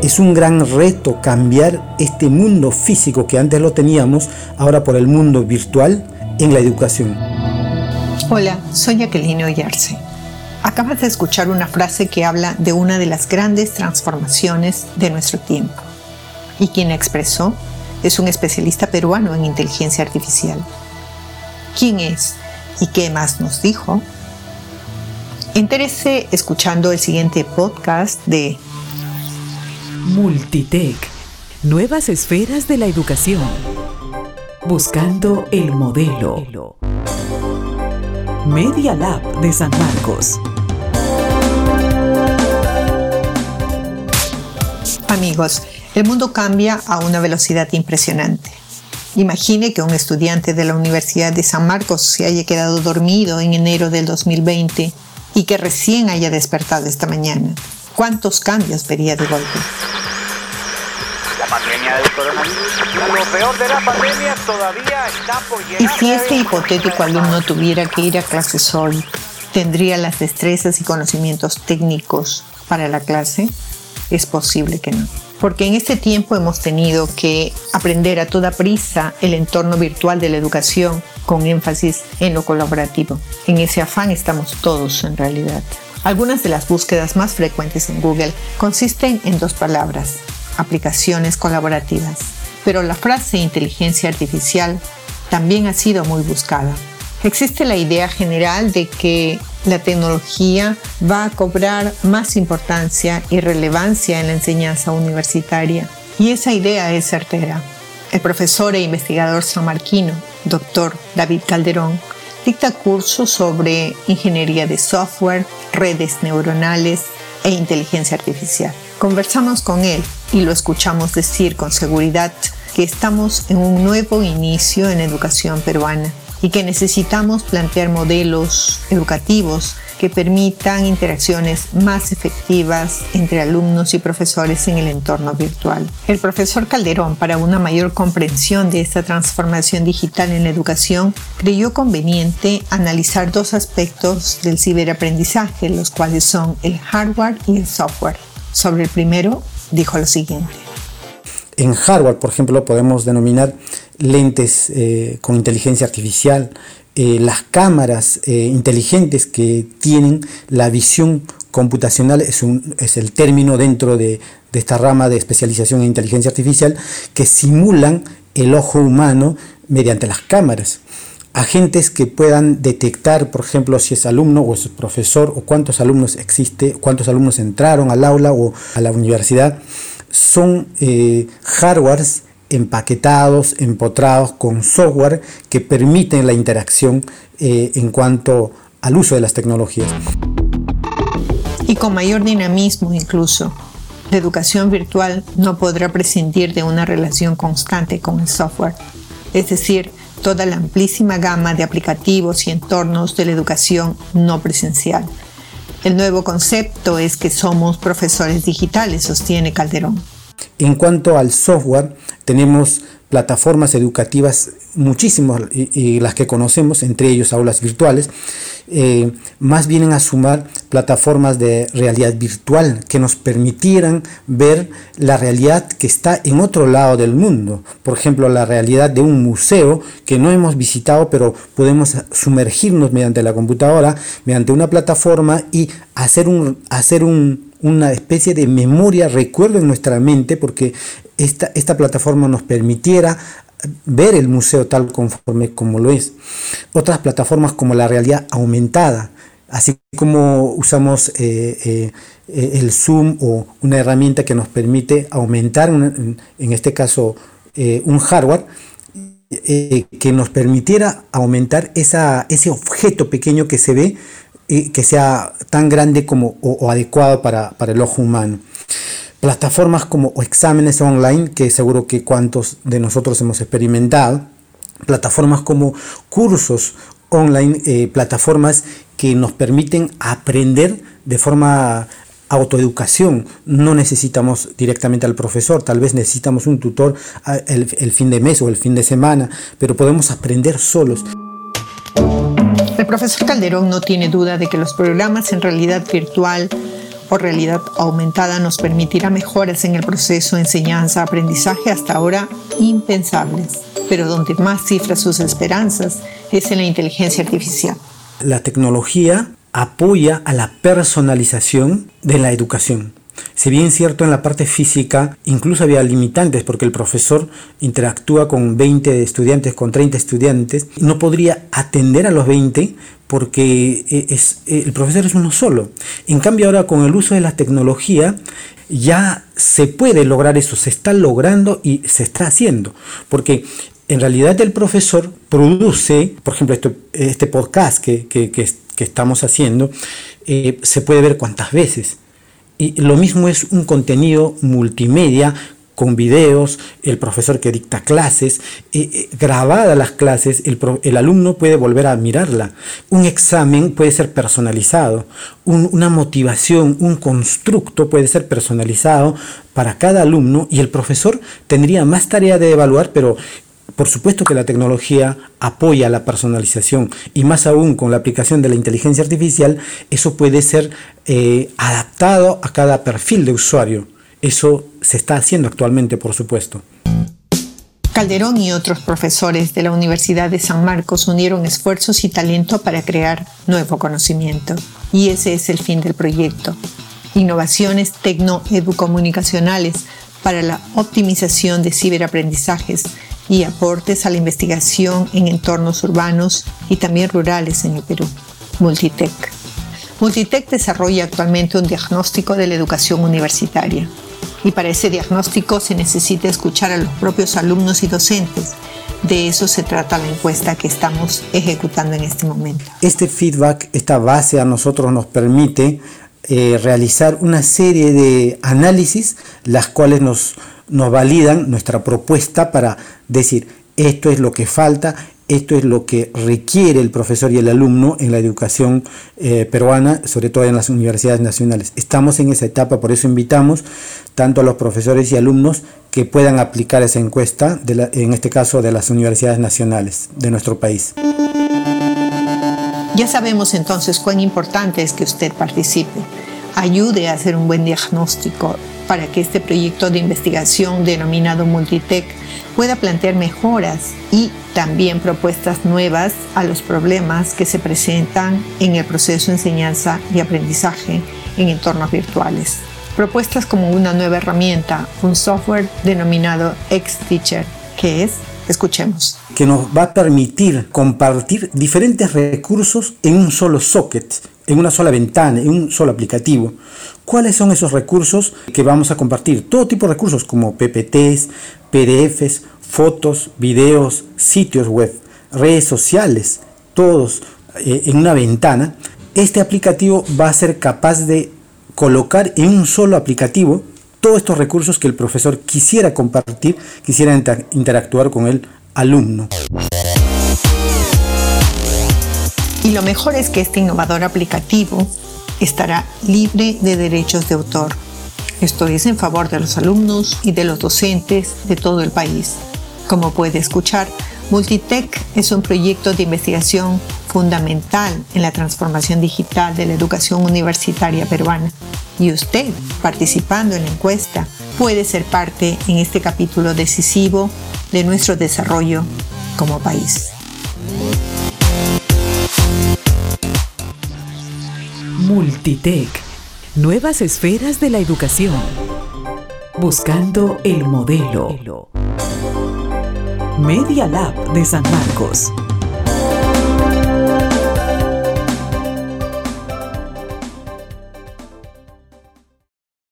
Es un gran reto cambiar este mundo físico que antes lo teníamos, ahora por el mundo virtual en la educación. Hola, soy Jacqueline Oyarce. Acabas de escuchar una frase que habla de una de las grandes transformaciones de nuestro tiempo. Y quien la expresó es un especialista peruano en inteligencia artificial. ¿Quién es y qué más nos dijo? Entérese escuchando el siguiente podcast de Multitech, nuevas esferas de la educación. Buscando el modelo. Media Lab de San Marcos. Amigos, el mundo cambia a una velocidad impresionante. Imagine que un estudiante de la Universidad de San Marcos se haya quedado dormido en enero del 2020 y que recién haya despertado esta mañana. ¿Cuántos cambios vería de golpe? La pandemia del coronavirus, lo peor de la pandemia todavía está por llegar. Y si este hipotético alumno tuviera que ir a clases hoy, ¿tendría las destrezas y conocimientos técnicos para la clase? Es posible que no porque en este tiempo hemos tenido que aprender a toda prisa el entorno virtual de la educación con énfasis en lo colaborativo. En ese afán estamos todos en realidad. Algunas de las búsquedas más frecuentes en Google consisten en dos palabras, aplicaciones colaborativas. Pero la frase inteligencia artificial también ha sido muy buscada. Existe la idea general de que la tecnología va a cobrar más importancia y relevancia en la enseñanza universitaria. Y esa idea es certera. El profesor e investigador samarquino, doctor David Calderón, dicta cursos sobre ingeniería de software, redes neuronales e inteligencia artificial. Conversamos con él y lo escuchamos decir con seguridad que estamos en un nuevo inicio en educación peruana y que necesitamos plantear modelos educativos que permitan interacciones más efectivas entre alumnos y profesores en el entorno virtual. El profesor Calderón, para una mayor comprensión de esta transformación digital en la educación, creyó conveniente analizar dos aspectos del ciberaprendizaje, los cuales son el hardware y el software. Sobre el primero, dijo lo siguiente. En hardware, por ejemplo, podemos denominar lentes eh, con inteligencia artificial, eh, las cámaras eh, inteligentes que tienen la visión computacional, es, un, es el término dentro de, de, esta rama de especialización en inteligencia artificial, que simulan el ojo humano mediante las cámaras. Agentes que puedan detectar, por ejemplo, si es alumno o es profesor o cuántos alumnos existe, cuántos alumnos entraron al aula o a la universidad, son hardwares empaquetados, empotrados con software que permiten la interacción eh, en cuanto al uso de las tecnologías. Y con mayor dinamismo incluso. La educación virtual no podrá prescindir de una relación constante con el software, es decir, toda la amplísima gama de aplicativos y entornos de la educación no presencial. El nuevo concepto es que somos profesores digitales, sostiene Calderón. En cuanto al software, tenemos plataformas educativas muchísimas y, las que conocemos, entre ellos aulas virtuales, eh, más vienen a sumar plataformas de realidad virtual que nos permitieran ver la realidad que está en otro lado del mundo. Por ejemplo, la realidad de un museo que no hemos visitado, pero podemos sumergirnos mediante la computadora, mediante una plataforma y hacer un, hacer un, una especie de memoria, recuerdo en nuestra mente, porque esta, esta plataforma nos permitiera ver el museo tal conforme como lo es. Otras plataformas como la realidad aumentada, así como usamos eh, eh, el Zoom o una herramienta que nos permite aumentar, en este caso, eh, un hardware, que nos permitiera aumentar ese objeto pequeño que se ve que sea tan grande como o, adecuado para, para, el ojo humano. Plataformas como exámenes online, que seguro que cuantos de nosotros hemos experimentado. Plataformas como cursos online, eh, plataformas que nos permiten aprender de forma autoeducación. No necesitamos directamente al profesor, tal vez necesitamos un tutor el, el fin de mes o el fin de semana, pero podemos aprender solos. El profesor Calderón no tiene duda de que los programas en realidad virtual o realidad aumentada nos permitirá mejoras en el proceso de enseñanza-aprendizaje hasta ahora impensables, pero donde más cifra sus esperanzas es en la inteligencia artificial. La tecnología apoya a la personalización de la educación. Si bien cierto en la parte física, incluso había limitantes porque el profesor interactúa con 20 estudiantes, con 30 estudiantes, no podría atender a los 20 porque eh, es, eh, el profesor es uno solo. En cambio ahora con el uso de la tecnología ya se puede lograr eso, se está logrando y se está haciendo, porque en realidad el profesor produce, por ejemplo, este, este podcast que, que, estamos haciendo, eh, se puede ver cuántas veces y lo mismo es un contenido multimedia con videos, el profesor que dicta clases, eh, eh, grabadas las clases, el, alumno puede volver a mirarla. Un examen puede ser personalizado, una motivación, un constructo puede ser personalizado para cada alumno y el profesor tendría más tarea de evaluar, pero por supuesto que la tecnología apoya la personalización y más aún con la aplicación de la inteligencia artificial, eso puede ser eh, adaptado a cada perfil de usuario. Eso se está haciendo actualmente, por supuesto. Calderón y otros profesores de la Universidad de San Marcos unieron esfuerzos y talento para crear nuevo conocimiento. Y ese es el fin del proyecto. Innovaciones tecno-educomunicacionales para la optimización de ciberaprendizajes y aportes a la investigación en entornos urbanos y también rurales en el Perú. Multitech. Multitech desarrolla actualmente un diagnóstico de la educación universitaria y para ese diagnóstico se necesita escuchar a los propios alumnos y docentes. De eso se trata la encuesta que estamos ejecutando en este momento. Este feedback, esta base a nosotros nos permite eh, realizar una serie de análisis, las cuales nos nos validan nuestra propuesta para decir esto es lo que falta, esto es lo que requiere el profesor y el alumno en la educación eh, peruana, sobre todo en las universidades nacionales. Estamos en esa etapa, por eso invitamos tanto a los profesores y alumnos que puedan aplicar esa encuesta, en este caso de las universidades nacionales de nuestro país. Ya sabemos entonces cuán importante es que usted participe, ayude a hacer un buen diagnóstico para que este proyecto de investigación denominado Multitech pueda plantear mejoras y también propuestas nuevas a los problemas que se presentan en el proceso de enseñanza y aprendizaje en entornos virtuales. Propuestas como una nueva herramienta, un software denominado XTeacher, que es, escuchemos. Que nos va a permitir compartir diferentes recursos en un solo socket en una sola ventana, en un solo aplicativo. ¿Cuáles son esos recursos que vamos a compartir? Todo tipo de recursos como PPTs, PDFs, fotos, videos, sitios web, redes sociales, todos eh, en una ventana. Este aplicativo va a ser capaz de colocar en un solo aplicativo todos estos recursos que el profesor quisiera compartir, quisiera interactuar con el alumno. Y lo mejor es que este innovador aplicativo estará libre de derechos de autor. Esto es en favor de los alumnos y de los docentes de todo el país. Como puede escuchar, Multitech es un proyecto de investigación fundamental en la transformación digital de la educación universitaria peruana. Y usted, participando en la encuesta, puede ser parte en este capítulo decisivo de nuestro desarrollo como país. Multitech. Nuevas esferas de la educación. Buscando el modelo. Media Lab de San Marcos.